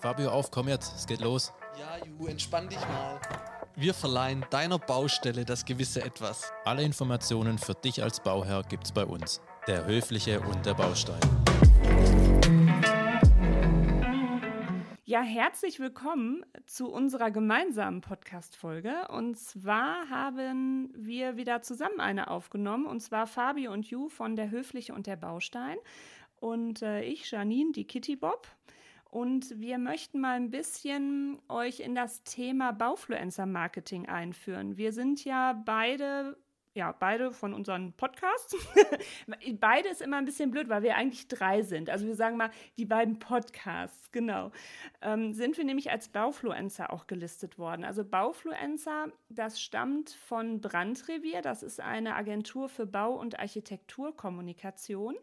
Fabio, auf, komm jetzt, es geht los. Ja, Ju, entspann dich mal. Wir verleihen deiner Baustelle das gewisse Etwas. Alle Informationen für dich als Bauherr gibt's bei uns. Der Höfliche und der Baustein. Ja, herzlich willkommen zu unserer gemeinsamen Podcast-Folge. Und zwar haben wir wieder zusammen eine aufgenommen, und zwar Fabio und Ju von Der Höfliche und der Baustein und äh, ich, Janine, die Kitty Bob. Und wir möchten mal ein bisschen euch in das Thema Baufluencer Marketing einführen. Wir sind ja beide ja, beide von unseren Podcasts. beide ist immer ein bisschen blöd, weil wir eigentlich drei sind. Also wir sagen mal, die beiden Podcasts, genau. Ähm, sind wir nämlich als Baufluencer auch gelistet worden. Also Baufluencer, das stammt von Brandrevier. Das ist eine Agentur für Bau- und Architekturkommunikation.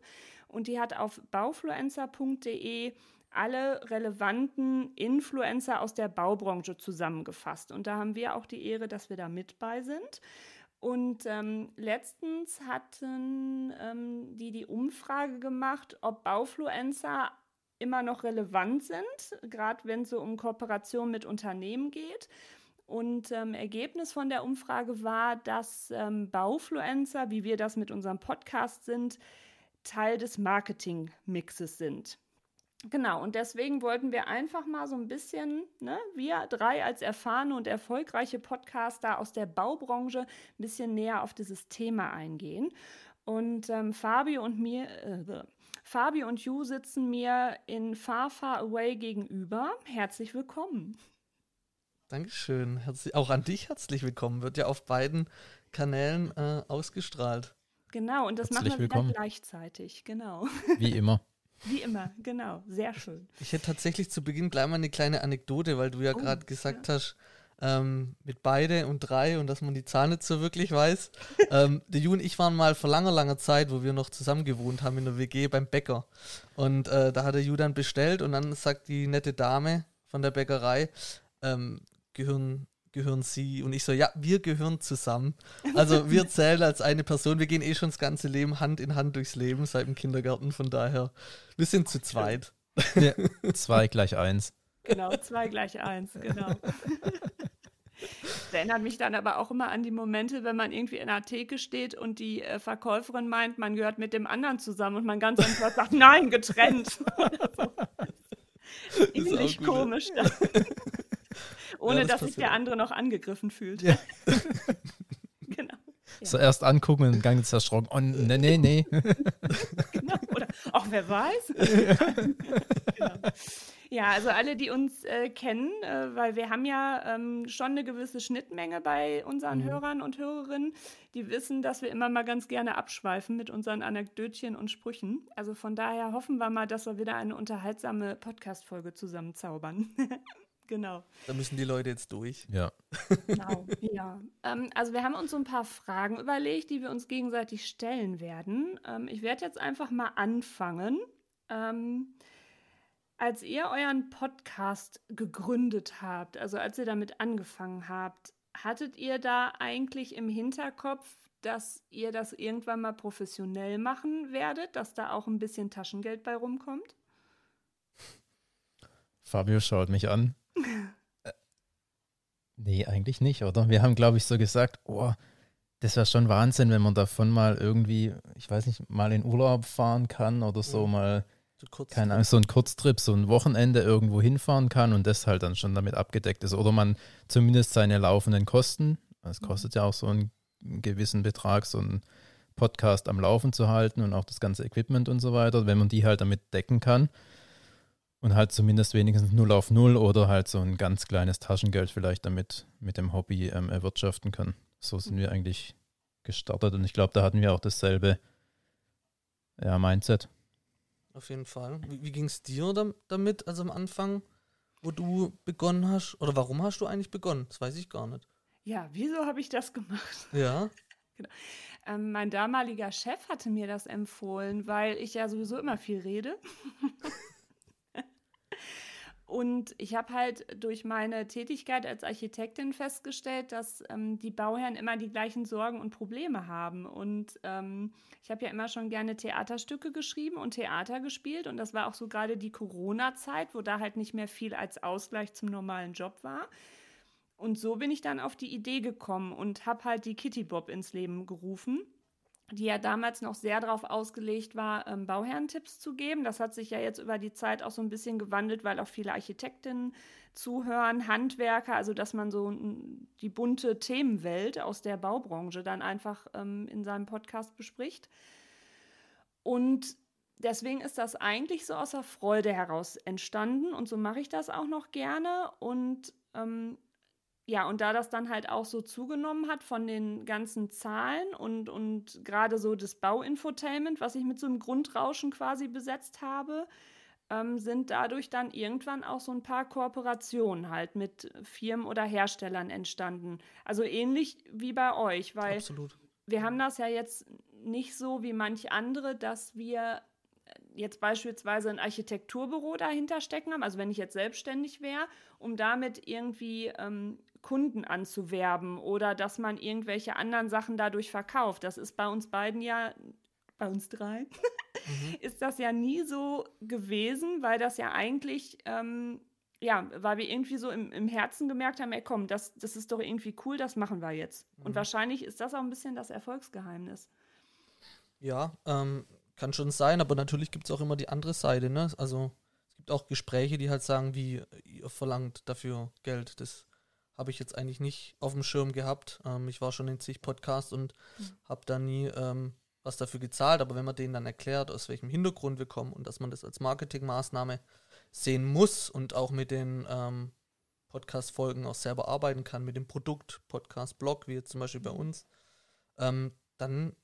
Und die hat auf baufluencer.de alle relevanten Influencer aus der Baubranche zusammengefasst. Und da haben wir auch die Ehre, dass wir da mit bei sind. Und ähm, letztens hatten ähm, die die Umfrage gemacht, ob Baufluencer immer noch relevant sind, gerade wenn es so um Kooperation mit Unternehmen geht. Und ähm, Ergebnis von der Umfrage war, dass ähm, Baufluencer, wie wir das mit unserem Podcast sind, Teil des Marketingmixes sind. Genau, und deswegen wollten wir einfach mal so ein bisschen, ne, wir drei als erfahrene und erfolgreiche Podcaster aus der Baubranche, ein bisschen näher auf dieses Thema eingehen. Und ähm, Fabio und mir, äh, Fabio und Ju sitzen mir in Far Far Away gegenüber. Herzlich willkommen. Dankeschön. Herzlich, auch an dich herzlich willkommen. Wird ja auf beiden Kanälen äh, ausgestrahlt. Genau, und das Herzlich machen wir willkommen. wieder gleichzeitig. Genau. Wie immer. Wie immer, genau. Sehr schön. Ich hätte tatsächlich zu Beginn gleich mal eine kleine Anekdote, weil du ja Oh, gerade gesagt hast, ähm, mit beide und drei und dass man die Zahl nicht so wirklich weiß. ähm, der Ju und ich waren mal vor langer, langer Zeit, wo wir noch zusammen gewohnt haben in der WG beim Bäcker. Und äh, da hat der Ju dann bestellt und dann sagt die nette Dame von der Bäckerei, ähm, gehören, gehören Sie und ich so, ja, wir gehören zusammen. Also wir zählen als eine Person, wir gehen eh schon das ganze Leben Hand in Hand durchs Leben seit dem Kindergarten, von daher, wir sind zu zweit. Ja. Zwei gleich eins. Genau, zwei gleich eins, genau. Das erinnert mich dann aber auch immer an die Momente, wenn man irgendwie in einer Theke steht und die äh, Verkäuferin meint, man gehört mit dem anderen zusammen und man ganz einfach sagt, nein, getrennt. Oder so. Ähnlich gut, komisch. Ohne das dass sich der andere noch angegriffen fühlt. Ja. genau. So erst angucken und dann ganz erschrocken. Oh, nee, nee, nee. genau. Oder auch wer weiß. genau. Ja, also alle, die uns äh, kennen, äh, weil wir haben ja ähm, schon eine gewisse Schnittmenge bei unseren Hörern und Hörerinnen, die wissen, dass wir immer mal ganz gerne abschweifen mit unseren Anekdötchen und Sprüchen. Also von daher hoffen wir mal, dass wir wieder eine unterhaltsame Podcast-Folge zusammenzaubern. Genau. Da müssen die Leute jetzt durch. Ja. Genau, ja. Ähm, also wir haben uns so ein paar Fragen überlegt, die wir uns gegenseitig stellen werden. Ähm, ich werde jetzt einfach mal anfangen. Ähm, als ihr euren Podcast gegründet habt, also als ihr damit angefangen habt, hattet ihr da eigentlich im Hinterkopf, dass ihr das irgendwann mal professionell machen werdet, dass da auch ein bisschen Taschengeld bei rumkommt? Fabio schaut mich an. Äh, nee, eigentlich nicht, oder? Wir haben, glaube ich, so gesagt, oh, das wäre schon Wahnsinn, wenn man davon mal irgendwie, ich weiß nicht, mal in Urlaub fahren kann oder so Mhm. mal, So keine Ahnung, so ein Kurztrip, so ein Wochenende irgendwo hinfahren kann und das halt dann schon damit abgedeckt ist. Oder man zumindest seine laufenden Kosten, es kostet ja auch so einen gewissen Betrag, so einen Podcast am Laufen zu halten und auch das ganze Equipment und so weiter, wenn man die halt damit decken kann und halt zumindest wenigstens null auf null oder halt so ein ganz kleines Taschengeld vielleicht damit mit dem Hobby ähm, erwirtschaften kann. So sind wir eigentlich gestartet und ich glaube, da hatten wir auch dasselbe ja, Mindset. Auf jeden Fall. Wie, wie ging es dir dam- damit, also am Anfang, wo du begonnen hast? Oder warum hast du eigentlich begonnen? Das weiß ich gar nicht. Ja, wieso habe ich das gemacht? Ja. Ähm, mein damaliger Chef hatte mir das empfohlen, weil ich ja sowieso immer viel rede. Und ich habe halt durch meine Tätigkeit als Architektin festgestellt, dass ähm, die Bauherren immer die gleichen Sorgen und Probleme haben. Und ähm, ich habe ja immer schon gerne Theaterstücke geschrieben und Theater gespielt. Und das war auch so gerade die Corona-Zeit, wo da halt nicht mehr viel als Ausgleich zum normalen Job war. Und so bin ich dann auf die Idee gekommen und habe halt die Kitty Bob ins Leben gerufen die ja damals noch sehr darauf ausgelegt war, ähm, Bauherrentipps zu geben. Das hat sich ja jetzt über die Zeit auch so ein bisschen gewandelt, weil auch viele Architektinnen zuhören, Handwerker, also dass man so die bunte Themenwelt aus der Baubranche dann einfach ähm, in seinem Podcast bespricht. Und deswegen ist das eigentlich so aus der Freude heraus entstanden und so mache ich das auch noch gerne. Und ähm, ja, und da das dann halt auch so zugenommen hat von den ganzen Zahlen und, und gerade so das Bauinfotainment, was ich mit so einem Grundrauschen quasi besetzt habe, ähm, sind dadurch dann irgendwann auch so ein paar Kooperationen halt mit Firmen oder Herstellern entstanden. Also ähnlich wie bei euch, weil Absolut. wir haben das ja jetzt nicht so wie manch andere, dass wir jetzt beispielsweise ein Architekturbüro dahinter stecken haben, also wenn ich jetzt selbstständig wäre, um damit irgendwie ähm, Kunden anzuwerben oder dass man irgendwelche anderen Sachen dadurch verkauft. Das ist bei uns beiden ja, bei uns drei, mhm. ist das ja nie so gewesen, weil das ja eigentlich, ähm, ja, weil wir irgendwie so im, im Herzen gemerkt haben, ey komm, das, das ist doch irgendwie cool, das machen wir jetzt. Mhm. Und wahrscheinlich ist das auch ein bisschen das Erfolgsgeheimnis. Ja, ähm, kann schon sein, aber natürlich gibt es auch immer die andere Seite, ne? Also es gibt auch Gespräche, die halt sagen, wie ihr verlangt dafür Geld. Das habe ich jetzt eigentlich nicht auf dem Schirm gehabt. Ähm, ich war schon in zig Podcasts und mhm. habe da nie ähm, was dafür gezahlt. Aber wenn man denen dann erklärt, aus welchem Hintergrund wir kommen und dass man das als Marketingmaßnahme sehen muss und auch mit den ähm, Podcast-Folgen auch selber arbeiten kann, mit dem Produkt, Podcast-Blog, wie jetzt zum Beispiel bei mhm. uns, ähm, dann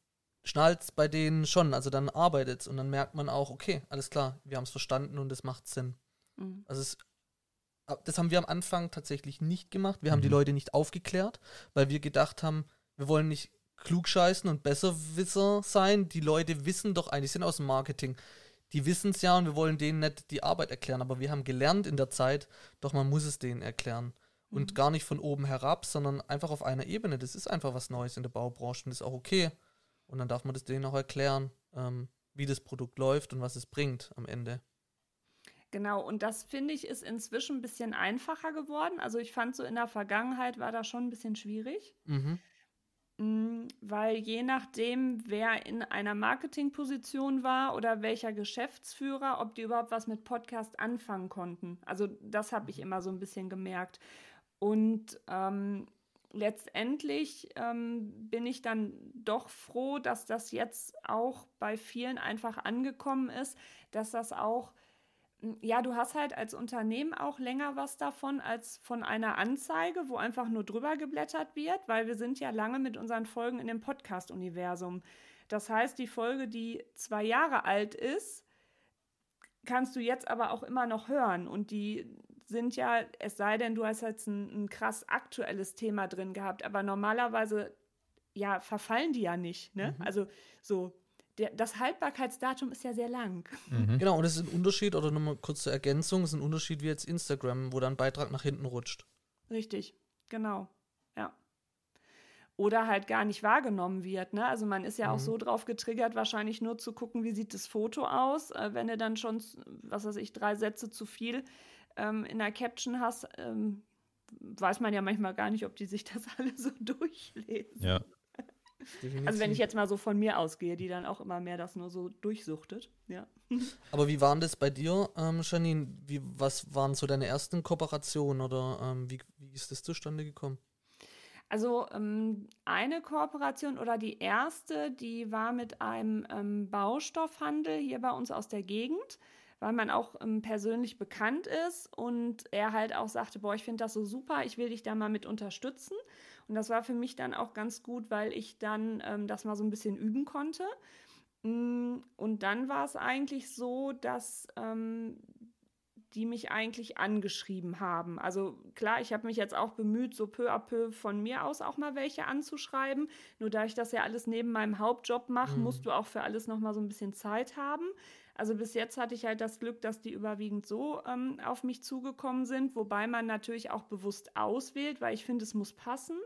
schnallt es bei denen schon. Also dann arbeitet es und dann merkt man auch, okay, alles klar, wir haben es verstanden und es macht Sinn. Mhm. Also es das haben wir am Anfang tatsächlich nicht gemacht. Wir haben die mhm. Leute nicht aufgeklärt, weil wir gedacht haben, wir wollen nicht klugscheißen und Besserwisser sein. Die Leute wissen doch eigentlich, sind aus dem Marketing. Die wissen es ja und wir wollen denen nicht die Arbeit erklären. Aber wir haben gelernt in der Zeit, doch man muss es denen erklären. Und mhm. gar nicht von oben herab, sondern einfach auf einer Ebene. Das ist einfach was Neues in der Baubranche und das ist auch okay. Und dann darf man das denen auch erklären, ähm, wie das Produkt läuft und was es bringt am Ende. Genau, und das finde ich ist inzwischen ein bisschen einfacher geworden. Also ich fand so in der Vergangenheit war das schon ein bisschen schwierig. Mhm. Mm, weil je nachdem, wer in einer Marketingposition war oder welcher Geschäftsführer, ob die überhaupt was mit Podcast anfangen konnten. Also das habe ich mhm. immer so ein bisschen gemerkt. Und ähm, letztendlich ähm, bin ich dann doch froh, dass das jetzt auch bei vielen einfach angekommen ist, dass das auch ja, du hast halt als Unternehmen auch länger was davon als von einer Anzeige, wo einfach nur drüber geblättert wird, weil wir sind ja lange mit unseren Folgen in dem Podcast-Universum. Das heißt, die Folge, die zwei Jahre alt ist, kannst du jetzt aber auch immer noch hören. Und die sind ja, es sei denn, du hast jetzt ein, ein krass aktuelles Thema drin gehabt, aber normalerweise ja, verfallen die ja nicht. Ne? Mhm. Also so, der, das Haltbarkeitsdatum ist ja sehr lang. Mhm. Genau, und das ist ein Unterschied, oder nochmal kurz zur Ergänzung, ist ein Unterschied wie jetzt Instagram, wo dann ein Beitrag nach hinten rutscht. Richtig, genau. Ja. Oder halt gar nicht wahrgenommen wird. Ne? Also man ist ja mhm. auch so drauf getriggert, wahrscheinlich nur zu gucken, wie sieht das Foto aus. Äh, wenn du dann schon, was weiß ich, drei Sätze zu viel ähm, in der Caption hast, ähm, weiß man ja manchmal gar nicht, ob die sich das alle so durchlesen. Ja. Definitiv. Also wenn ich jetzt mal so von mir ausgehe, die dann auch immer mehr das nur so durchsuchtet, ja. Aber wie waren das bei dir, ähm, Janine? Wie, was waren so deine ersten Kooperationen oder ähm, wie, wie ist das zustande gekommen? Also ähm, eine Kooperation oder die erste, die war mit einem ähm, Baustoffhandel hier bei uns aus der Gegend weil man auch ähm, persönlich bekannt ist und er halt auch sagte, boah, ich finde das so super, ich will dich da mal mit unterstützen. Und das war für mich dann auch ganz gut, weil ich dann ähm, das mal so ein bisschen üben konnte. Mm, und dann war es eigentlich so, dass ähm, die mich eigentlich angeschrieben haben. Also klar, ich habe mich jetzt auch bemüht, so peu à peu von mir aus auch mal welche anzuschreiben. Nur da ich das ja alles neben meinem Hauptjob mache, mhm. musst du auch für alles noch mal so ein bisschen Zeit haben. Also bis jetzt hatte ich halt das Glück, dass die überwiegend so ähm, auf mich zugekommen sind, wobei man natürlich auch bewusst auswählt, weil ich finde, es muss passen.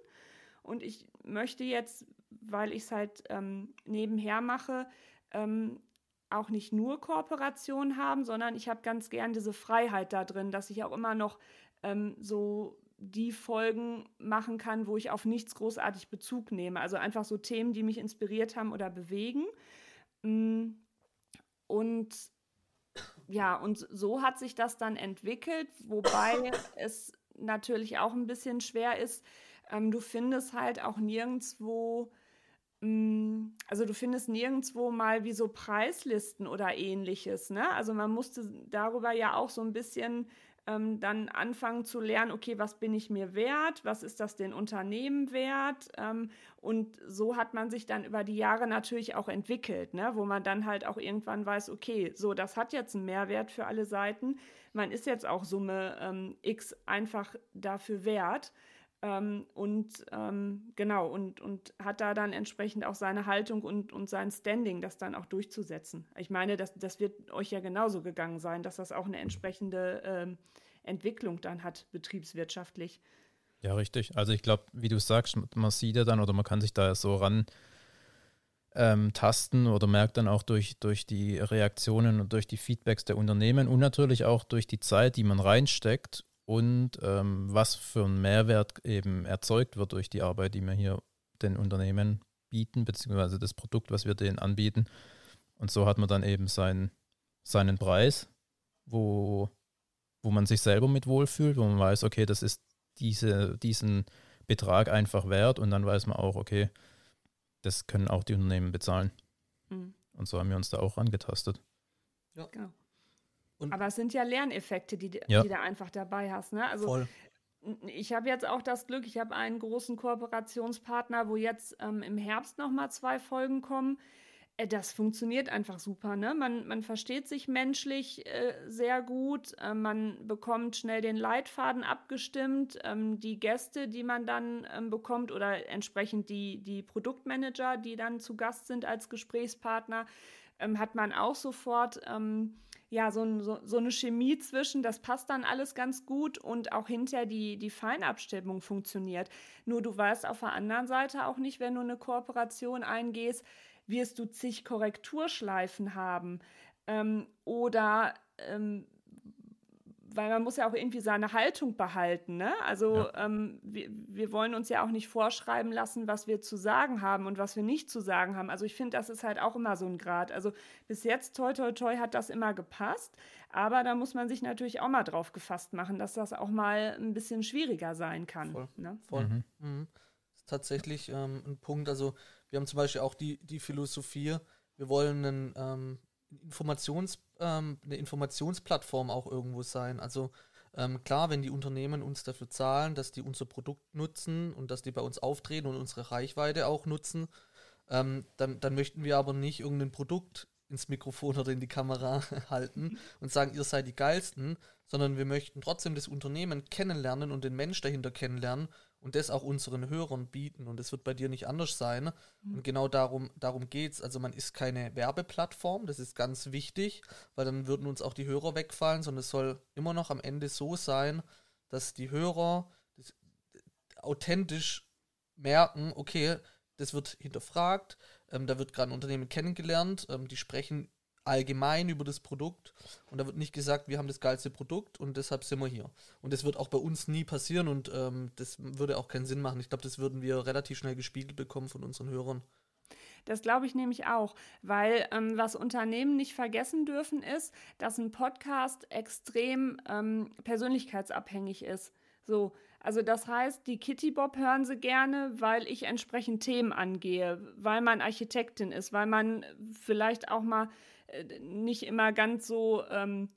Und ich möchte jetzt, weil ich es halt ähm, nebenher mache, ähm, auch nicht nur Kooperation haben, sondern ich habe ganz gern diese Freiheit da drin, dass ich auch immer noch ähm, so die Folgen machen kann, wo ich auf nichts großartig Bezug nehme. Also einfach so Themen, die mich inspiriert haben oder bewegen. Mm, und ja, und so hat sich das dann entwickelt, wobei es natürlich auch ein bisschen schwer ist. Ähm, du findest halt auch nirgendwo also du findest nirgendwo mal wie so Preislisten oder ähnliches. Ne? Also man musste darüber ja auch so ein bisschen ähm, dann anfangen zu lernen, okay, was bin ich mir wert, was ist das den Unternehmen wert? Ähm, und so hat man sich dann über die Jahre natürlich auch entwickelt, ne? wo man dann halt auch irgendwann weiß, okay, so, das hat jetzt einen Mehrwert für alle Seiten. Man ist jetzt auch Summe ähm, X einfach dafür wert. Ähm, und ähm, genau, und, und hat da dann entsprechend auch seine Haltung und, und sein Standing, das dann auch durchzusetzen. Ich meine, das, das wird euch ja genauso gegangen sein, dass das auch eine entsprechende ähm, Entwicklung dann hat, betriebswirtschaftlich. Ja, richtig. Also ich glaube, wie du sagst, man sieht ja dann oder man kann sich da so ran ähm, tasten oder merkt dann auch durch, durch die Reaktionen und durch die Feedbacks der Unternehmen und natürlich auch durch die Zeit, die man reinsteckt und ähm, was für ein Mehrwert eben erzeugt wird durch die Arbeit, die wir hier den Unternehmen bieten, beziehungsweise das Produkt, was wir denen anbieten. Und so hat man dann eben seinen, seinen Preis, wo, wo man sich selber mit wohlfühlt, wo man weiß, okay, das ist diese, diesen Betrag einfach wert und dann weiß man auch, okay, das können auch die Unternehmen bezahlen. Mhm. Und so haben wir uns da auch angetastet. Ja, genau. Und Aber es sind ja Lerneffekte, die, ja. die du einfach dabei hast. Ne? Also Voll. Ich habe jetzt auch das Glück, ich habe einen großen Kooperationspartner, wo jetzt ähm, im Herbst nochmal zwei Folgen kommen. Äh, das funktioniert einfach super. Ne? Man, man versteht sich menschlich äh, sehr gut, äh, man bekommt schnell den Leitfaden abgestimmt. Ähm, die Gäste, die man dann ähm, bekommt oder entsprechend die, die Produktmanager, die dann zu Gast sind als Gesprächspartner, ähm, hat man auch sofort ähm, ja, so, so, so, eine Chemie zwischen, das passt dann alles ganz gut und auch hinterher die, die Feinabstimmung funktioniert. Nur du weißt auf der anderen Seite auch nicht, wenn du eine Kooperation eingehst, wirst du zig Korrekturschleifen haben ähm, oder ähm, weil man muss ja auch irgendwie seine Haltung behalten. Ne? Also ja. ähm, wir, wir, wollen uns ja auch nicht vorschreiben lassen, was wir zu sagen haben und was wir nicht zu sagen haben. Also ich finde, das ist halt auch immer so ein Grad. Also bis jetzt, toi, toi, toi, hat das immer gepasst. Aber da muss man sich natürlich auch mal drauf gefasst machen, dass das auch mal ein bisschen schwieriger sein kann. Voll. Ne? Voll. Mhm. Mhm. Das ist tatsächlich ähm, ein Punkt. Also wir haben zum Beispiel auch die, die Philosophie, wir wollen einen ähm, Informations, ähm, eine Informationsplattform auch irgendwo sein. Also ähm, klar, wenn die Unternehmen uns dafür zahlen, dass die unser Produkt nutzen und dass die bei uns auftreten und unsere Reichweite auch nutzen, ähm, dann, dann möchten wir aber nicht irgendein Produkt ins Mikrofon oder in die Kamera halten und sagen, ihr seid die geilsten, sondern wir möchten trotzdem das Unternehmen kennenlernen und den Mensch dahinter kennenlernen und das auch unseren Hörern bieten. Und es wird bei dir nicht anders sein. Mhm. Und genau darum, darum geht es. Also man ist keine Werbeplattform, das ist ganz wichtig, weil dann würden uns auch die Hörer wegfallen, sondern es soll immer noch am Ende so sein, dass die Hörer das, authentisch merken, okay, das wird hinterfragt, ähm, da wird gerade ein Unternehmen kennengelernt, ähm, die sprechen allgemein über das Produkt und da wird nicht gesagt, wir haben das geilste Produkt und deshalb sind wir hier. Und das wird auch bei uns nie passieren und ähm, das würde auch keinen Sinn machen. Ich glaube, das würden wir relativ schnell gespiegelt bekommen von unseren Hörern. Das glaube ich nämlich auch, weil ähm, was Unternehmen nicht vergessen dürfen, ist, dass ein Podcast extrem ähm, persönlichkeitsabhängig ist. So, also das heißt, die Kitty Bob hören sie gerne, weil ich entsprechend Themen angehe, weil man Architektin ist, weil man vielleicht auch mal nicht immer ganz so, ähm,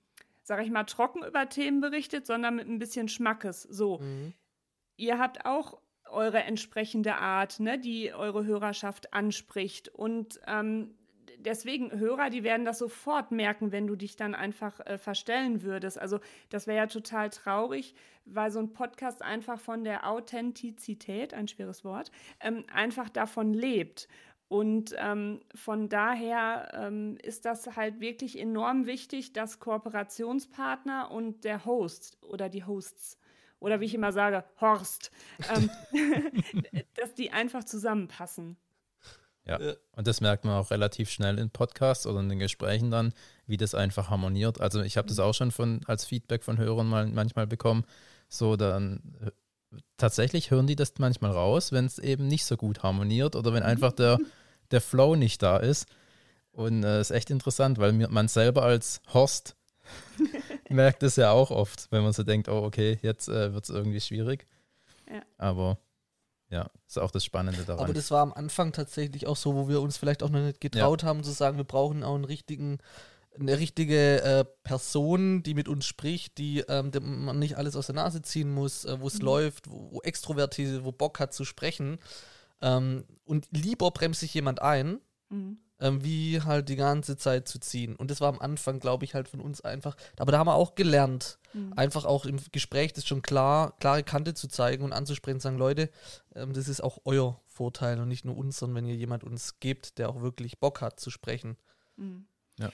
sag ich mal, trocken über Themen berichtet, sondern mit ein bisschen Schmackes. So. Mhm. Ihr habt auch eure entsprechende Art, ne, die eure Hörerschaft anspricht. Und ähm, deswegen Hörer, die werden das sofort merken, wenn du dich dann einfach äh, verstellen würdest. Also das wäre ja total traurig, weil so ein Podcast einfach von der Authentizität, ein schweres Wort, ähm, einfach davon lebt. Und ähm, von daher ähm, ist das halt wirklich enorm wichtig, dass Kooperationspartner und der Host oder die Hosts oder wie ich immer sage, Horst, ähm, dass die einfach zusammenpassen. Ja, und das merkt man auch relativ schnell in Podcasts oder in den Gesprächen dann, wie das einfach harmoniert. Also ich habe das auch schon von als Feedback von Hörern mal manchmal bekommen. So dann tatsächlich hören die das manchmal raus, wenn es eben nicht so gut harmoniert oder wenn einfach der, der Flow nicht da ist. Und es äh, ist echt interessant, weil man selber als Horst merkt es ja auch oft, wenn man so denkt, oh okay, jetzt äh, wird es irgendwie schwierig. Ja. Aber ja, ist auch das Spannende daran. Aber das war am Anfang tatsächlich auch so, wo wir uns vielleicht auch noch nicht getraut ja. haben zu sagen, wir brauchen auch einen richtigen, eine richtige äh, Person, die mit uns spricht, die, ähm, man nicht alles aus der Nase ziehen muss, äh, wo es mhm. läuft, wo, wo extrovertiert, wo Bock hat zu sprechen. Ähm, und lieber bremst sich jemand ein, mhm ähm, wie halt die ganze Zeit zu ziehen. Und das war am Anfang, glaube ich, halt von uns einfach. Aber da haben wir auch gelernt, mhm. einfach auch im Gespräch das schon klar, klare Kante zu zeigen und anzusprechen, sagen, Leute, ähm, das ist auch euer Vorteil und nicht nur unseren, wenn ihr jemand uns gebt, der auch wirklich Bock hat zu sprechen. Mhm. Ja.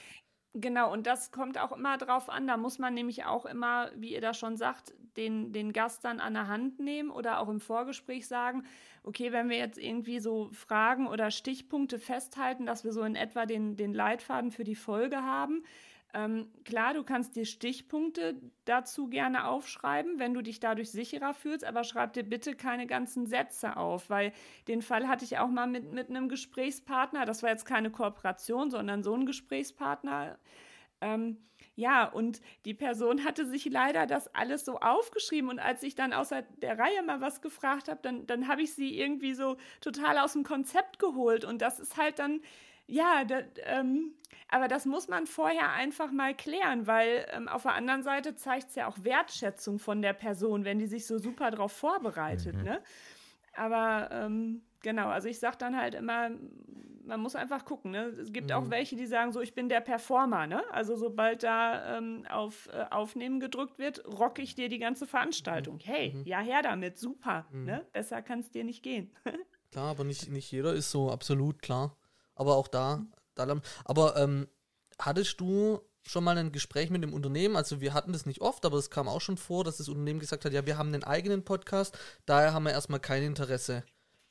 Genau, und das kommt auch immer drauf an. Da muss man nämlich auch immer, wie ihr das schon sagt, den, den Gast dann an der Hand nehmen oder auch im Vorgespräch sagen, okay, wenn wir jetzt irgendwie so Fragen oder Stichpunkte festhalten, dass wir so in etwa den, den Leitfaden für die Folge haben. Ähm, klar, du kannst dir Stichpunkte dazu gerne aufschreiben, wenn du dich dadurch sicherer fühlst, aber schreib dir bitte keine ganzen Sätze auf, weil den Fall hatte ich auch mal mit, mit einem Gesprächspartner, das war jetzt keine Kooperation, sondern so ein Gesprächspartner. Ähm, ja, und die Person hatte sich leider das alles so aufgeschrieben und als ich dann außer der Reihe mal was gefragt habe, dann, dann habe ich sie irgendwie so total aus dem Konzept geholt und das ist halt dann, ja, da, ähm, aber das muss man vorher einfach mal klären, weil ähm, auf der anderen Seite zeigt es ja auch Wertschätzung von der Person, wenn die sich so super darauf vorbereitet, mhm. ne? Aber ähm, genau, also ich sage dann halt immer, man muss einfach gucken. Ne? Es gibt mhm. auch welche, die sagen so, ich bin der Performer. Ne? Also sobald da ähm, auf äh, Aufnehmen gedrückt wird, rocke ich dir die ganze Veranstaltung. Mhm. Hey, mhm. ja her damit, super. Mhm. Ne? Besser kann es dir nicht gehen. klar, aber nicht, nicht jeder ist so absolut klar. Aber auch da, da aber ähm, hattest du schon mal ein Gespräch mit dem Unternehmen. Also wir hatten das nicht oft, aber es kam auch schon vor, dass das Unternehmen gesagt hat, ja, wir haben einen eigenen Podcast, daher haben wir erstmal kein Interesse,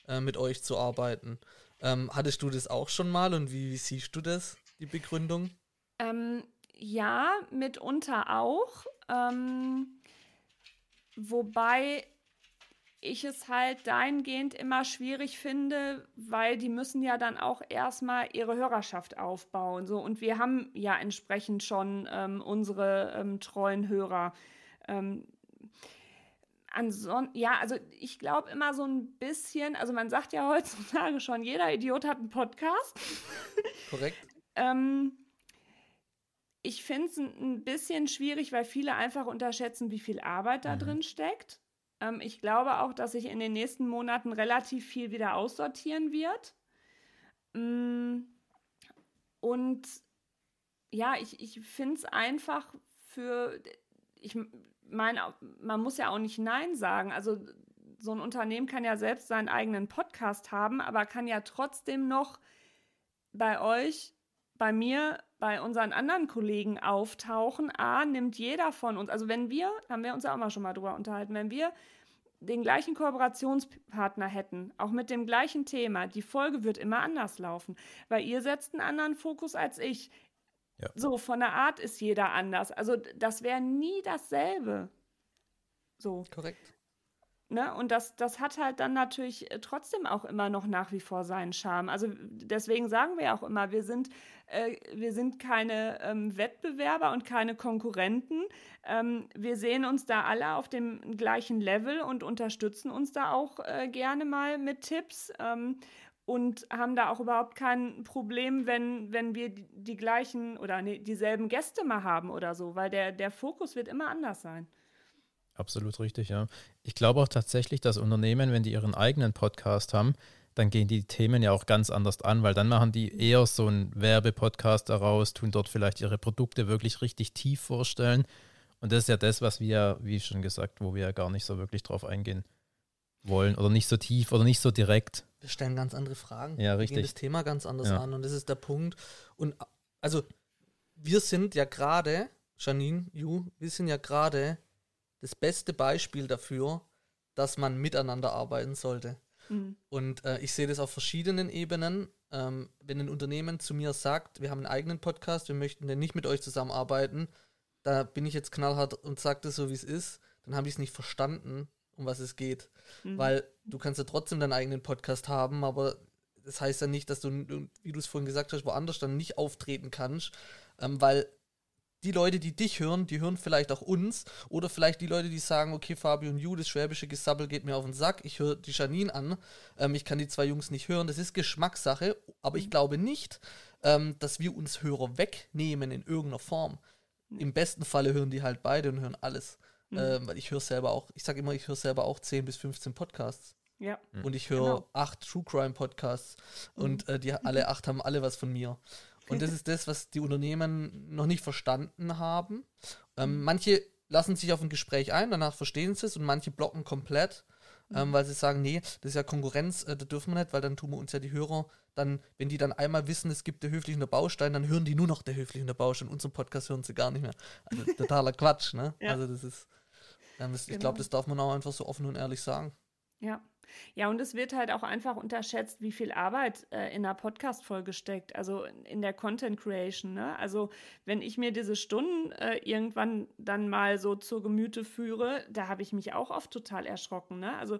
äh, mit euch zu arbeiten. Ähm, hattest du das auch schon mal und wie, wie siehst du das, die Begründung? Ähm, ja, mitunter auch. Ähm, wobei ich es halt dahingehend immer schwierig finde, weil die müssen ja dann auch erstmal ihre Hörerschaft aufbauen. So. Und wir haben ja entsprechend schon ähm, unsere ähm, treuen Hörer. Ähm, ansonsten, ja, also ich glaube immer so ein bisschen, also man sagt ja heutzutage schon, jeder Idiot hat einen Podcast. Korrekt. ähm, ich finde es ein bisschen schwierig, weil viele einfach unterschätzen, wie viel Arbeit da mhm. drin steckt. Ähm, ich glaube auch, dass sich in den nächsten Monaten relativ viel wieder aussortieren wird. Mm, und ja, ich, ich finde es einfach für, ich meine, man muss ja auch nicht Nein sagen. Also so ein Unternehmen kann ja selbst seinen eigenen Podcast haben, aber kann ja trotzdem noch bei euch, bei mir, bei unseren anderen Kollegen auftauchen. A, nimmt jeder von uns, also wenn wir, haben wir uns ja auch mal schon mal drüber unterhalten, wenn wir den gleichen Kooperationspartner hätten, auch mit dem gleichen Thema, die Folge wird immer anders laufen, weil ihr setzt einen anderen Fokus als ich. Ja. So, von der Art ist jeder anders. Also das wäre nie dasselbe. So. Korrekt. Ne? Und das, das hat halt dann natürlich äh, trotzdem auch immer noch nach wie vor seinen Charme. Also deswegen sagen wir auch immer, wir sind, äh, wir sind keine ähm, Wettbewerber und keine Konkurrenten. Ähm, wir sehen uns da alle auf dem gleichen Level und unterstützen uns da auch äh, gerne mal mit Tipps. Ähm, und haben da auch überhaupt kein Problem, wenn, wenn wir die, die gleichen oder nee, dieselben Gäste mal haben oder so, weil der, der Fokus wird immer anders sein. Absolut richtig, ja. Ich glaube auch tatsächlich, dass Unternehmen, wenn die ihren eigenen Podcast haben, dann gehen die Themen ja auch ganz anders an, weil dann machen die eher so einen Werbepodcast daraus, tun dort vielleicht ihre Produkte wirklich richtig tief vorstellen. Und das ist ja das, was wir, wie schon gesagt, wo wir ja gar nicht so wirklich drauf eingehen wollen oder nicht so tief oder nicht so direkt. wir stellen ganz andere Fragen. Ja, Wir richtig. gehen das Thema ganz anders Ja. an und das ist der Punkt. Und also, wir sind ja gerade, Janine, Ju, wir sind ja gerade das beste Beispiel dafür, dass man miteinander arbeiten sollte. Mhm. Und äh, ich sehe das auf verschiedenen Ebenen. Ähm, wenn ein Unternehmen zu mir sagt, wir haben einen eigenen Podcast, wir möchten denn nicht mit euch zusammenarbeiten, da bin ich jetzt knallhart und sage das so, wie es ist, dann habe ich es nicht verstanden, um was es geht. Mhm. Weil du kannst ja trotzdem deinen eigenen Podcast haben, aber das heißt ja nicht, dass du, wie du es vorhin gesagt hast, woanders dann nicht auftreten kannst, ähm, weil die Leute, die dich hören, die hören vielleicht auch uns oder vielleicht die Leute, die sagen, okay, Fabio und Ju, das schwäbische Gesabbel geht mir auf den Sack, ich höre die Janine an, ähm, ich kann die zwei Jungs nicht hören, das ist Geschmackssache, aber ich glaube nicht, ähm, dass wir uns Hörer wegnehmen in irgendeiner Form. Im besten Falle hören die halt beide und hören alles. Mhm. Ähm, weil ich höre selber auch, ich sage immer, ich höre selber auch 10 bis 15 Podcasts. ja. Und ich höre Genau. acht True Crime Podcasts und äh, die alle acht haben alle was von mir. Und das ist das, was die Unternehmen noch nicht verstanden haben. Ähm, manche lassen sich auf ein Gespräch ein, danach verstehen sie es und manche blocken komplett, ähm, weil sie sagen, nee, das ist ja Konkurrenz, äh, das dürfen wir nicht, weil dann tun wir uns ja die Hörer dann, wenn die dann einmal wissen, es gibt der Höfliche der Baustein, dann hören die nur noch der Höfliche der Baustein. Unseren Podcast hören sie gar nicht mehr. Also totaler Quatsch, ne? Ja. Also das ist, ähm, das, ich Genau. glaube, das darf man auch einfach so offen und ehrlich sagen. Ja. Ja, und es wird halt auch einfach unterschätzt, wie viel Arbeit äh, in einer Podcast-Folge steckt, also in der Content Creation. Ne? Also, wenn ich mir diese Stunden äh, irgendwann dann mal so zur Gemüte führe, da habe ich mich auch oft total erschrocken. Ne? Also,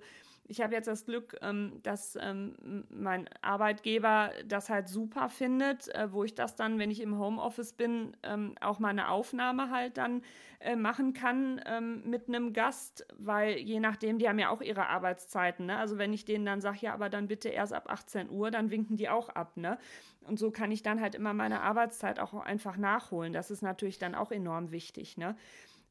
ich habe jetzt das Glück, ähm, dass ähm, mein Arbeitgeber das halt super findet, äh, wo ich das dann, wenn ich im Homeoffice bin, ähm, auch mal eine Aufnahme halt dann äh, machen kann ähm, mit einem Gast, weil je nachdem, die haben ja auch ihre Arbeitszeiten. Ne? Also wenn ich denen dann sage, ja, aber dann bitte erst ab 18 Uhr, dann winken die auch ab. Ne? Und so kann ich dann halt immer meine Arbeitszeit auch einfach nachholen. Das ist natürlich dann auch enorm wichtig. Ne?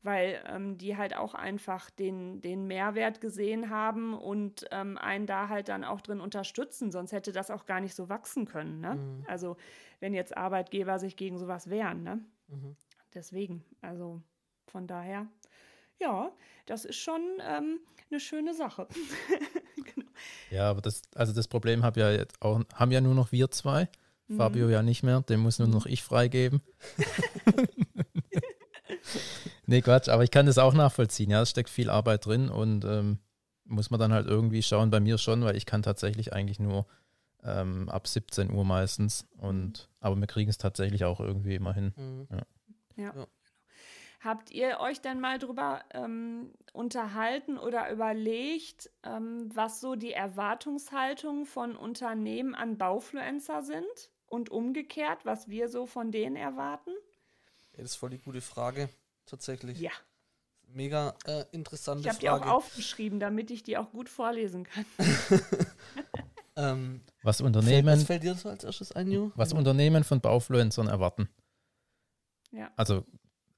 Weil ähm, die halt auch einfach den, den Mehrwert gesehen haben und ähm, einen da halt dann auch drin unterstützen. Sonst hätte das auch gar nicht so wachsen können. Ne? Mhm. Also wenn jetzt Arbeitgeber sich gegen sowas wehren. Ne? Mhm. Deswegen, also von daher, ja, das ist schon ähm, eine schöne Sache. genau. Ja, aber das, also das Problem hab ja jetzt auch, haben ja nur noch wir zwei. Mhm. Fabio ja nicht mehr, dem muss nur noch ich freigeben. nee, Quatsch, aber ich kann das auch nachvollziehen. Ja, es steckt viel Arbeit drin und ähm, muss man dann halt irgendwie schauen, bei mir schon, weil ich kann tatsächlich eigentlich nur ähm, ab 17 Uhr meistens. Und aber wir kriegen es tatsächlich auch irgendwie immer hin. Mhm. Ja. Ja. Habt ihr euch denn mal drüber ähm, unterhalten oder überlegt, ähm, was so die Erwartungshaltungen von Unternehmen an Baufluencer sind und umgekehrt, was wir so von denen erwarten? Ja, das ist voll die gute Frage, tatsächlich. Ja, Mega äh, interessante ich habe die auch aufgeschrieben, damit ich die auch gut vorlesen kann. ähm, Was Unternehmen, was fällt dir so als erstes ein, Ju? was Unternehmen von Baufluencern erwarten. Ja. Also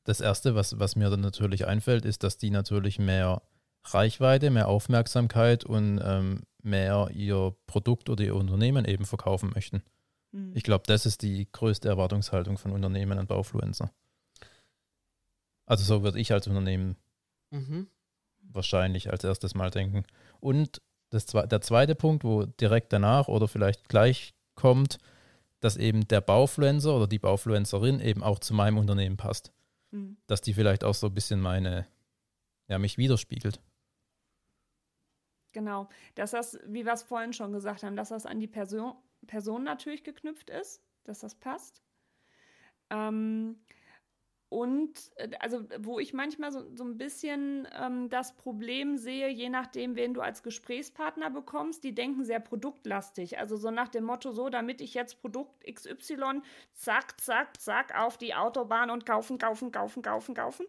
das Erste, was, was mir dann natürlich einfällt, ist, dass die natürlich mehr Reichweite, mehr Aufmerksamkeit und ähm, mehr ihr Produkt oder ihr Unternehmen eben verkaufen möchten. Hm. Ich glaube, das ist die größte Erwartungshaltung von Unternehmen an Baufluencer. Also so würde ich als Unternehmen Mhm. wahrscheinlich als erstes mal denken. Und das, der zweite Punkt, wo direkt danach oder vielleicht gleich kommt, dass eben der Baufluencer oder die Baufluencerin eben auch zu meinem Unternehmen passt. Hm. Dass die vielleicht auch so ein bisschen meine, ja, mich widerspiegelt. Genau, dass das, wie wir es vorhin schon gesagt haben, dass das an die Person, Person natürlich geknüpft ist, dass das passt. Ähm, und äh, also, wo ich manchmal so, so ein bisschen ähm, das Problem sehe, je nachdem, wen du als Gesprächspartner bekommst, die denken sehr produktlastig. Also so nach dem Motto, so, damit ich jetzt Produkt XY, zack, zack, zack, auf die Autobahn und kaufen, kaufen, kaufen, kaufen, kaufen.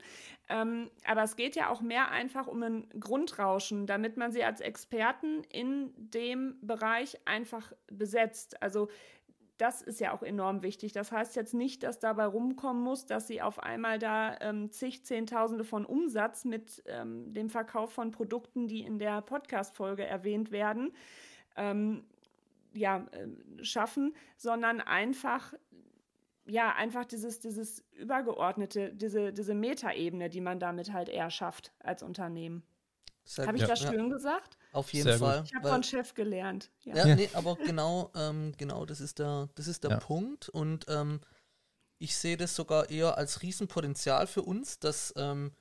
Ähm, aber es geht ja auch mehr einfach um ein Grundrauschen, damit man sie als Experten in dem Bereich einfach besetzt. Also das ist ja auch enorm wichtig. Das heißt jetzt nicht, dass dabei rumkommen muss, dass sie auf einmal da ähm, zig, Zehntausende von Umsatz mit ähm, dem Verkauf von Produkten, die in der Podcast-Folge erwähnt werden, ähm, ja, äh, schaffen, sondern einfach ja, einfach dieses, dieses übergeordnete, diese, diese Metaebene, die man damit halt eher schafft als Unternehmen. Habe ich Ja. das schön gesagt? Auf jeden Sehr gut. Fall. Ich habe von Chef gelernt. Ja. Ja, Ja. nee, aber genau, ähm, genau, das ist der, das ist der Ja. Punkt. Und ähm, ich sehe das sogar eher als Riesenpotenzial für uns, dass ähm,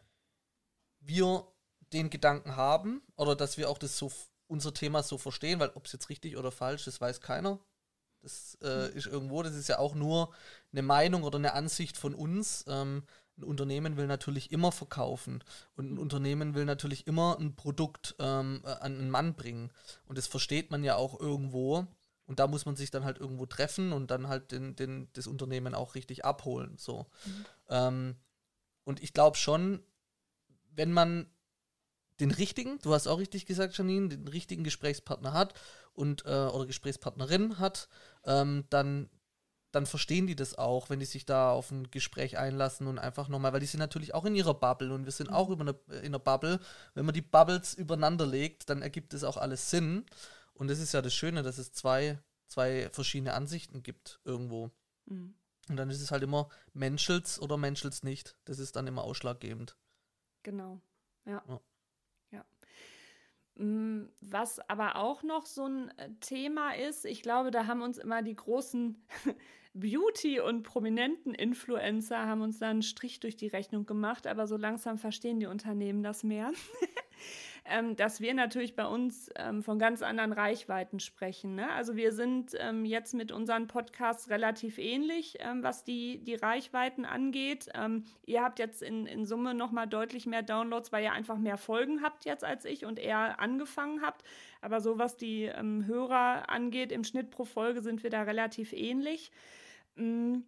wir den Gedanken haben oder dass wir auch das so unser Thema so verstehen, weil ob es jetzt richtig oder falsch ist, weiß keiner. Das äh, ist irgendwo, das ist ja auch nur eine Meinung oder eine Ansicht von uns. Ähm, ein Unternehmen will natürlich immer verkaufen und ein Unternehmen will natürlich immer ein Produkt ähm, äh, an einen Mann bringen. Und das versteht man ja auch irgendwo. Und da muss man sich dann halt irgendwo treffen und dann halt den, den, das Unternehmen auch richtig abholen. So. Ähm, und ich glaube schon, wenn man den richtigen, du hast auch richtig gesagt, Janine, den richtigen Gesprächspartner hat und äh, oder Gesprächspartnerin hat, ähm, dann, dann verstehen die das auch, wenn die sich da auf ein Gespräch einlassen und einfach nochmal, weil die sind natürlich auch in ihrer Bubble und wir sind auch über eine, in einer Bubble. Wenn man die Bubbles übereinander legt, dann ergibt es auch alles Sinn. Und das ist ja das Schöne, dass es zwei, zwei verschiedene Ansichten gibt irgendwo. Mhm. Und dann ist es halt immer menschels oder menschels nicht. Das ist dann immer ausschlaggebend. Genau. Ja. Ja. ja. Mm, Was aber auch noch so ein äh, Thema ist, ich glaube, da haben uns immer die großen Beauty- und prominenten Influencer haben uns da einen Strich durch die Rechnung gemacht, aber so langsam verstehen die Unternehmen das mehr. ähm, dass wir natürlich bei uns ähm, von ganz anderen Reichweiten sprechen. Ne? Also wir sind ähm, jetzt mit unseren Podcasts relativ ähnlich, ähm, was die, die Reichweiten angeht. Ähm, ihr habt jetzt in, in Summe nochmal deutlich mehr Downloads, weil ihr einfach mehr Folgen habt jetzt als ich und eher angefangen habt. Aber so was die ähm, Hörer angeht, im Schnitt pro Folge sind wir da relativ ähnlich. Mm,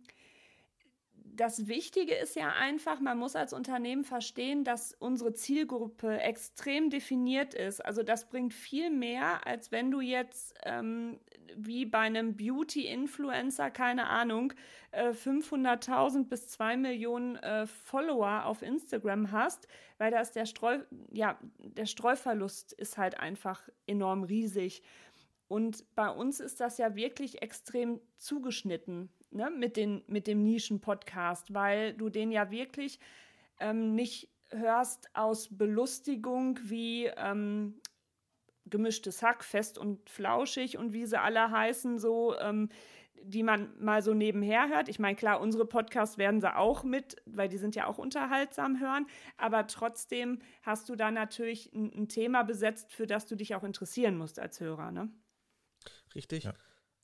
das Wichtige ist ja einfach, man muss als Unternehmen verstehen, dass unsere Zielgruppe extrem definiert ist. Also das bringt viel mehr, als wenn du jetzt ähm, wie bei einem Beauty-Influencer, keine Ahnung, äh, 500.000 bis 2 Millionen äh, Follower auf Instagram hast, weil da ist der Streu, ja, der Streuverlust ist halt einfach enorm riesig. Und bei uns ist das ja wirklich extrem zugeschnitten ne, mit, den, mit dem Nischen-Podcast, weil du den ja wirklich ähm, nicht hörst aus Belustigung wie ähm, gemischtes Hack, fest und flauschig und wie sie alle heißen, so, ähm, die man mal so nebenher hört. Ich meine, klar, unsere Podcasts werden sie auch mit, weil die sind ja auch unterhaltsam hören, aber trotzdem hast du da natürlich ein, ein Thema besetzt, für das du dich auch interessieren musst als Hörer, ne? Richtig. Ja.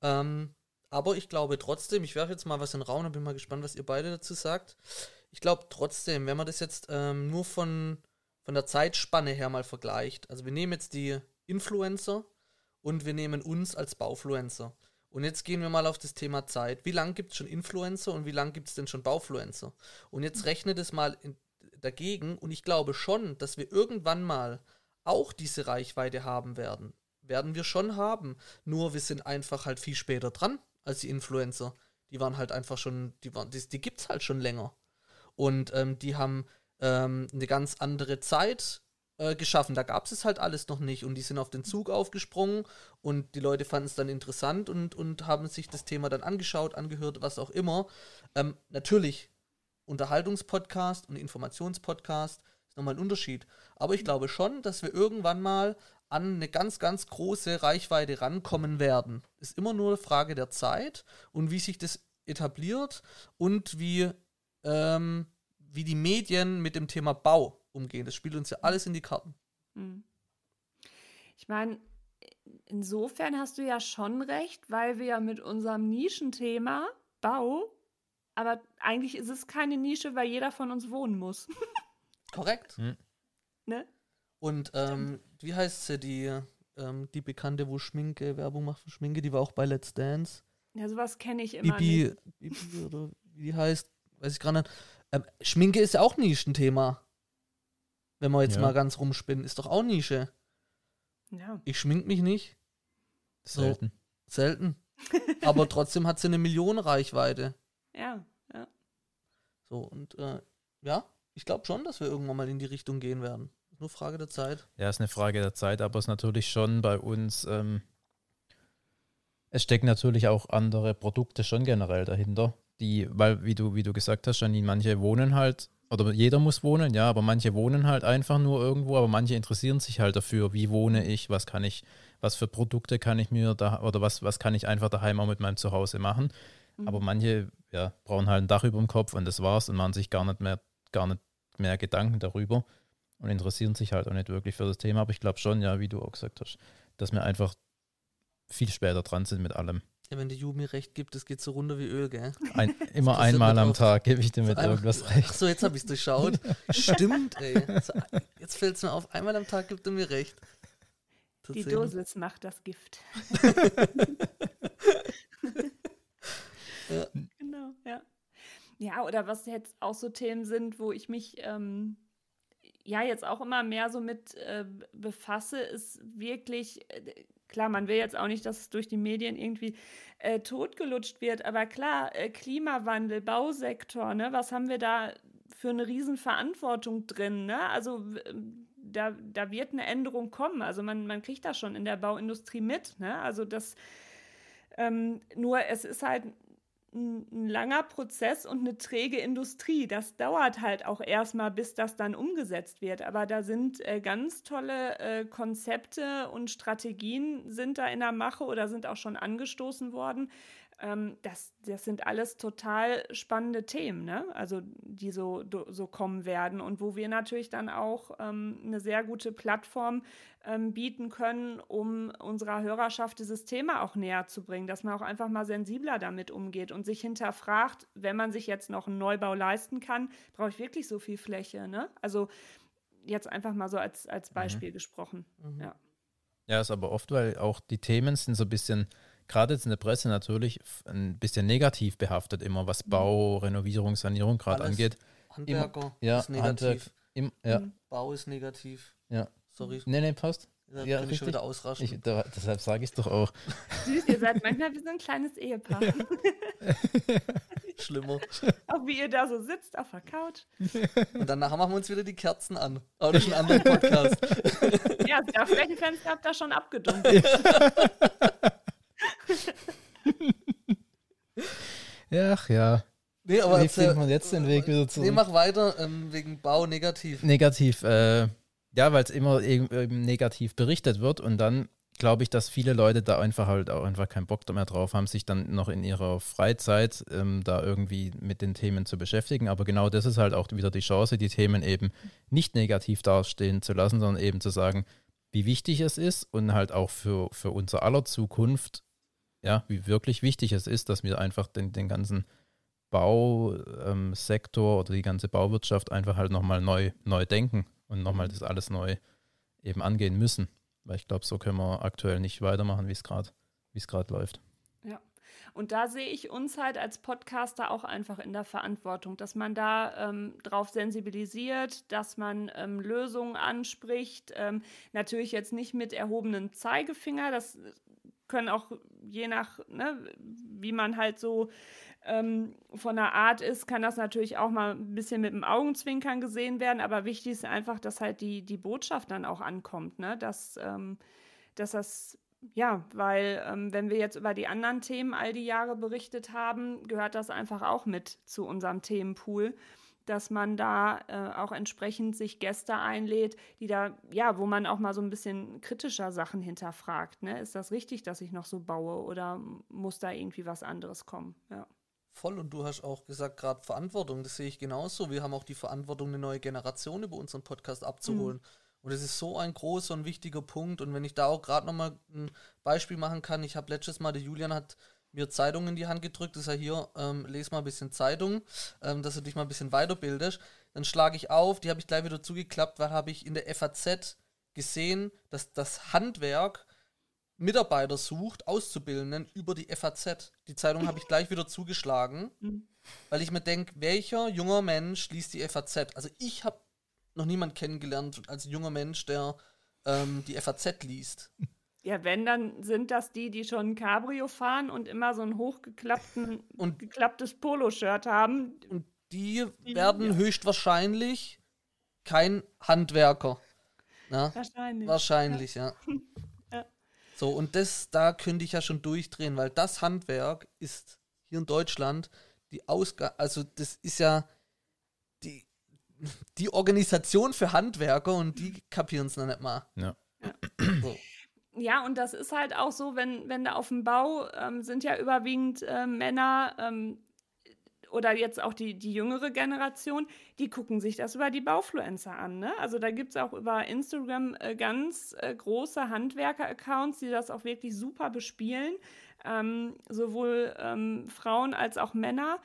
Ähm, aber ich glaube trotzdem, ich werfe jetzt mal was in den Raum und bin mal gespannt, was ihr beide dazu sagt. Ich glaube trotzdem, wenn man das jetzt ähm, nur von, von der Zeitspanne her mal vergleicht, also wir nehmen jetzt die Influencer und wir nehmen uns als Baufluencer. Und jetzt gehen wir mal auf das Thema Zeit. Wie lange gibt es schon Influencer und wie lange gibt es denn schon Baufluencer? Und jetzt rechnet es mal in, dagegen und ich glaube schon, dass wir irgendwann mal auch diese Reichweite haben werden. Werden wir schon haben. Nur wir sind einfach halt viel später dran als die Influencer. Die waren halt einfach schon, die, waren, die, die gibt es halt schon länger. Und ähm, die haben ähm, eine ganz andere Zeit äh, geschaffen. Da gab es es halt alles noch nicht. Und die sind auf den Zug aufgesprungen und die Leute fanden es dann interessant und, und haben sich das Thema dann angeschaut, angehört, was auch immer. Ähm, natürlich, Unterhaltungspodcast und Informationspodcast ist nochmal ein Unterschied. Aber ich glaube schon, dass wir irgendwann mal an eine ganz, ganz große Reichweite rankommen werden. Ist immer nur eine Frage der Zeit und wie sich das etabliert und wie, ähm, wie die Medien mit dem Thema Bau umgehen. Das spielt uns ja alles in die Karten. Hm. Ich meine, insofern hast du ja schon recht, weil wir ja mit unserem Nischenthema Bau, aber eigentlich ist es keine Nische, weil jeder von uns wohnen muss. Korrekt. Hm. ne? Und ähm, wie heißt sie, die, ähm, die Bekannte, wo Schminke, Werbung macht für Schminke, die war auch bei Let's Dance. Ja, sowas kenne ich immer Bibi, nicht. Bibi oder wie die heißt, weiß ich gerade nicht. Ähm, Schminke ist ja auch Nischenthema. Wenn wir jetzt Ja. mal ganz rumspinnen, ist doch auch Nische. Ja. Ich schmink mich nicht, So. Selten. selten. Aber trotzdem hat sie eine Million Reichweite. Ja, ja. So, und äh, ja, ich glaube schon, dass wir irgendwann mal in die Richtung gehen werden. Nur Frage der Zeit. Ja, ist eine Frage der Zeit, aber es ist natürlich schon bei uns, ähm, es stecken natürlich auch andere Produkte schon generell dahinter, die, weil, wie du, wie du gesagt hast, Janine, manche wohnen halt oder jeder muss wohnen, ja, aber manche wohnen halt einfach nur irgendwo, aber manche interessieren sich halt dafür, wie wohne ich, was kann ich, was für Produkte kann ich mir da oder was, was kann ich einfach daheim auch mit meinem Zuhause machen. Mhm. Aber manche ja, brauchen halt ein Dach über dem Kopf und das war's und machen sich gar nicht mehr, gar nicht mehr Gedanken darüber und interessieren sich halt auch nicht wirklich für das Thema. Aber ich glaube schon, ja, wie du auch gesagt hast, dass wir einfach viel später dran sind mit allem. Ja, wenn der Ju mir recht gibt, das geht so runter wie Öl, gell? Ein, immer einmal am Tag gebe ich dir mit so irgendwas recht. Ach so, jetzt habe ich es durchschaut. Stimmt, ey. Jetzt fällt es mir auf, einmal am Tag gibt er mir recht. Die Dosis macht das Gift. ja. Genau, ja. Ja, oder was jetzt auch so Themen sind, wo ich mich ähm, ja jetzt auch immer mehr so mit äh, befasse, ist wirklich, äh, klar, man will jetzt auch nicht, dass es durch die Medien irgendwie äh, totgelutscht wird, aber klar, äh, Klimawandel, Bausektor, ne, was haben wir da für eine Riesenverantwortung drin, ne? Also da, da wird eine Änderung kommen. Also man, man kriegt das schon in der Bauindustrie mit, ne? Also das ähm, nur es ist halt ein, langer Prozess und eine träge Industrie. Das dauert halt auch erstmal, bis das dann umgesetzt wird. Aber da sind äh, ganz tolle äh, Konzepte und Strategien sind da in der Mache oder sind auch schon angestoßen worden, ähm, das, das sind alles total spannende Themen, ne? also die so, so kommen werden und wo wir natürlich dann auch ähm, eine sehr gute Plattform ähm, bieten können, um unserer Hörerschaft dieses Thema auch näher zu bringen, dass man auch einfach mal sensibler damit umgeht und sich hinterfragt, wenn man sich jetzt noch einen Neubau leisten kann, brauche ich wirklich so viel Fläche? Ne? Also jetzt einfach mal so als, als mhm. Beispiel mhm. gesprochen. Mhm. Ja. ja, ist aber oft, weil auch die Themen sind so ein bisschen gerade jetzt in der Presse natürlich ein bisschen negativ behaftet, immer was mhm. Bau, Renovierung, Sanierung gerade angeht. Handwerker immer, ja, ist negativ. Handwerk, im, ja. Mhm. Bau ist negativ. Ja. Sorry. Nee, nee, passt. Deshalb ja, kann ich wieder ausraschen. Ich, da, deshalb sage ich es doch auch. Süß, ihr seid manchmal wie so ein kleines Ehepaar. Schlimmer. Auch wie ihr da so sitzt auf der Couch. Und danach machen wir uns wieder die Kerzen an. Aber das ist ein anderer Podcast. ja, das Flächenfenster habt ihr schon abgedunkelt. Ach ja. Nee, aber Wie findet man jetzt den Weg wieder zurück? Nee, mach weiter, ähm, wegen Bau negativ. Negativ, äh, ja, weil es immer eben negativ berichtet wird und dann glaube ich, dass viele Leute da einfach halt auch einfach keinen Bock mehr drauf haben, sich dann noch in ihrer Freizeit ähm, da irgendwie mit den Themen zu beschäftigen. Aber genau das ist halt auch wieder die Chance, die Themen eben nicht negativ dastehen zu lassen, sondern eben zu sagen, wie wichtig es ist und halt auch für, für unser aller Zukunft ja, wie wirklich wichtig es ist, dass wir einfach den, den ganzen Bausektor ähm, oder die ganze Bauwirtschaft einfach halt nochmal neu, neu denken und nochmal das alles neu eben angehen müssen. Weil ich glaube, so können wir aktuell nicht weitermachen, wie es gerade wie es gerade läuft. Ja. Und da sehe ich uns halt als Podcaster auch einfach in der Verantwortung, dass man da ähm, drauf sensibilisiert, dass man ähm, Lösungen anspricht. Ähm, natürlich jetzt nicht mit erhobenen Zeigefinger, das können auch je nach, ne, wie man halt so ähm, von der Art ist, kann das natürlich auch mal ein bisschen mit dem Augenzwinkern gesehen werden. Aber wichtig ist einfach, dass halt die, die Botschaft dann auch ankommt, ne? dass, ähm, dass das ja, weil ähm, wenn wir jetzt über die anderen Themen all die Jahre berichtet haben, gehört das einfach auch mit zu unserem Themenpool dass man da äh, auch entsprechend sich Gäste einlädt, die da, ja, wo man auch mal so ein bisschen kritischer Sachen hinterfragt. Ne? Ist das richtig, dass ich noch so baue oder muss da irgendwie was anderes kommen? Ja. Voll, und du hast auch gesagt, gerade Verantwortung, das sehe ich genauso. Wir haben auch die Verantwortung, eine neue Generation über unseren Podcast abzuholen. Mhm. Und das ist so ein großer und wichtiger Punkt. Und wenn ich da auch gerade nochmal ein Beispiel machen kann, ich habe letztes Mal, der Julian hat mir Zeitung in die Hand gedrückt, ist ja hier, ähm, lese mal ein bisschen Zeitung, ähm, dass du dich mal ein bisschen weiterbildest. Dann schlage ich auf, die habe ich gleich wieder zugeklappt, weil habe ich in der FAZ gesehen, dass das Handwerk Mitarbeiter sucht, Auszubildenden über die FAZ. Die Zeitung habe ich gleich wieder zugeschlagen, mhm. weil ich mir denke, welcher junger Mensch liest die FAZ? Also ich habe noch niemand kennengelernt als junger Mensch, der ähm, die FAZ liest. Ja, wenn, dann sind das die, die schon ein Cabrio fahren und immer so ein hochgeklappten und geklapptes Poloshirt haben. Und die, die werden ja. höchstwahrscheinlich kein Handwerker. Na? Wahrscheinlich. Wahrscheinlich, ja. ja. So, und das, da könnte ich ja schon durchdrehen, weil das Handwerk ist hier in Deutschland die Ausgabe, also das ist ja die, die Organisation für Handwerker und die kapieren es noch nicht mal. Ja. So. Ja, und das ist halt auch so, wenn, wenn da auf dem Bau ähm, sind ja überwiegend äh, Männer ähm, oder jetzt auch die, die jüngere Generation, die gucken sich das über die Baufluencer an. Ne? Also da gibt es auch über Instagram äh, ganz äh, große Handwerker-Accounts, die das auch wirklich super bespielen. Ähm, sowohl ähm, Frauen als auch Männer.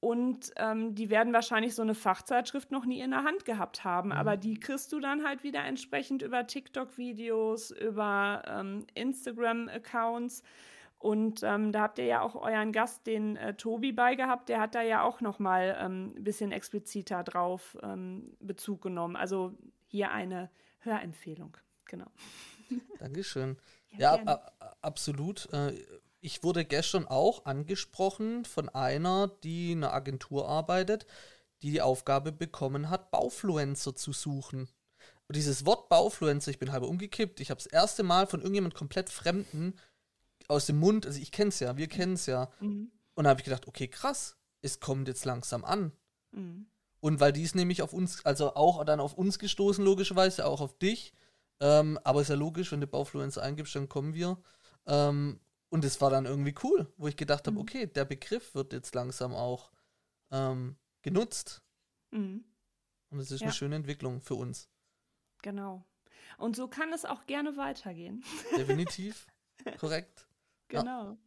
Und ähm, die werden wahrscheinlich so eine Fachzeitschrift noch nie in der Hand gehabt haben. Mhm. Aber die kriegst du dann halt wieder entsprechend über TikTok-Videos, über ähm, Instagram-Accounts. Und ähm, da habt ihr ja auch euren Gast, den äh, Tobi, bei gehabt. Der hat da ja auch noch mal ähm, ein bisschen expliziter drauf ähm, Bezug genommen. Also hier eine Hörempfehlung. Genau. Dankeschön. Ja, Ja, absolut. Äh, Ich wurde gestern auch angesprochen von einer, die in einer Agentur arbeitet, die die Aufgabe bekommen hat, Baufluencer zu suchen. Und dieses Wort Baufluencer, ich bin halb umgekippt. Ich habe das erste Mal von irgendjemand komplett Fremden aus dem Mund, also ich kenne es ja, wir kennen es ja. Mhm. Und da habe ich gedacht, okay, krass, es kommt jetzt langsam an. Mhm. Und weil die ist nämlich auf uns, also auch dann auf uns gestoßen, logischerweise, auch auf dich. Ähm, aber ist ja logisch, wenn du Baufluencer eingibst, dann kommen wir. Ähm, und es war dann irgendwie cool, wo ich gedacht habe, Mhm. okay, der Begriff wird jetzt langsam auch ähm, genutzt. Mhm. Und es ist Ja. eine schöne Entwicklung für uns. Genau. Und so kann es auch gerne weitergehen. Definitiv. Korrekt. Ja. Genau.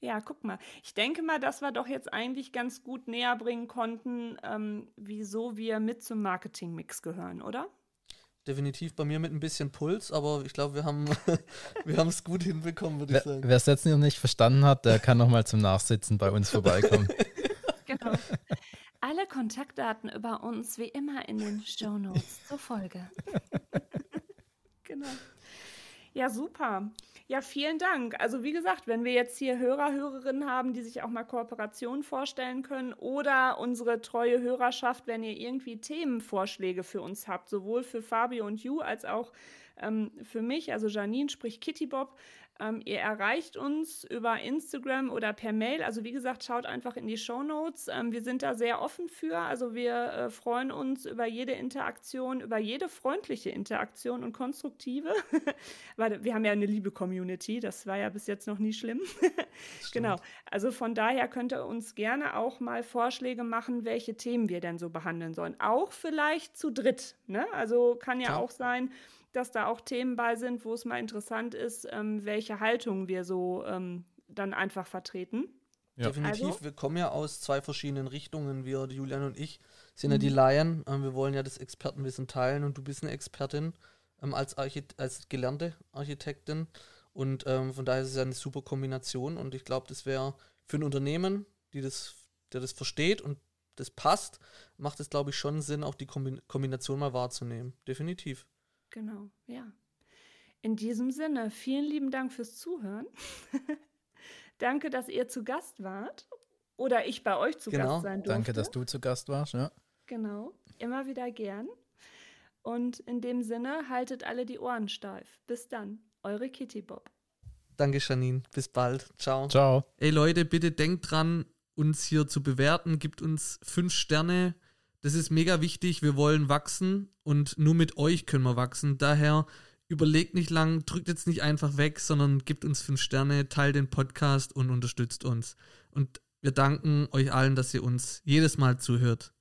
Ja, guck mal. Ich denke mal, dass wir doch jetzt eigentlich ganz gut näher bringen konnten, ähm, wieso wir mit zum Marketingmix gehören, oder? Definitiv bei mir mit ein bisschen Puls, aber ich glaube, wir haben wir haben es gut hinbekommen, würde ich Wer sagen. wer es jetzt noch nicht verstanden hat, der kann nochmal zum Nachsitzen bei uns vorbeikommen. Genau. Alle Kontaktdaten über uns wie immer in den Shownotes zur Folge. genau. Ja, super. Ja, vielen Dank. Also wie gesagt, wenn wir jetzt hier Hörer, Hörerinnen haben, die sich auch mal Kooperationen vorstellen können oder unsere treue Hörerschaft, wenn ihr irgendwie Themenvorschläge für uns habt, sowohl für Fabio und Ju als auch ähm, für mich, also Janine, sprich Kitty Bob, ähm, ihr erreicht uns über Instagram oder per Mail. Also wie gesagt, schaut einfach in die Show Notes. Ähm, wir sind da sehr offen für. Also wir äh, freuen uns über jede Interaktion, über jede freundliche Interaktion und konstruktive. Weil wir haben ja eine liebe Community. Das war ja bis jetzt noch nie schlimm. genau. Also von daher könnt ihr uns gerne auch mal Vorschläge machen, welche Themen wir denn so behandeln sollen. Auch vielleicht zu dritt. Ne? Also kann ja Ja. auch sein, dass da auch Themen bei sind, wo es mal interessant ist, ähm, welche Haltung wir so ähm, dann einfach vertreten. Ja. Definitiv, Also? wir kommen ja aus zwei verschiedenen Richtungen. Wir, die Julian und ich, sind ja Mhm. die Laien. Ähm, wir wollen ja das Expertenwissen teilen und du bist eine Expertin ähm, als, Archit als gelernte Architektin. Und ähm, von daher ist es ja eine super Kombination. Und ich glaube, das wäre für ein Unternehmen, die das, der das versteht und das passt, macht es, glaube ich, schon Sinn, auch die Kombi Kombination mal wahrzunehmen. Definitiv. Genau, ja. In diesem Sinne, vielen lieben Dank fürs Zuhören. Danke, dass ihr zu Gast wart. Oder ich bei euch zu Genau. Gast sein durfte. Danke, dass du zu Gast warst. Ja. Genau, immer wieder gern. Und in dem Sinne, haltet alle die Ohren steif. Bis dann, eure Kitty Bob. Danke, Janine. Bis bald. Ciao. Ciao. Ey Leute, bitte denkt dran, uns hier zu bewerten. Gibt uns fünf Sterne. Das ist mega wichtig. Wir wollen wachsen und nur mit euch können wir wachsen. Daher überlegt nicht lang, drückt jetzt nicht einfach weg, sondern gibt uns fünf Sterne, teilt den Podcast und unterstützt uns. Und wir danken euch allen, dass ihr uns jedes Mal zuhört.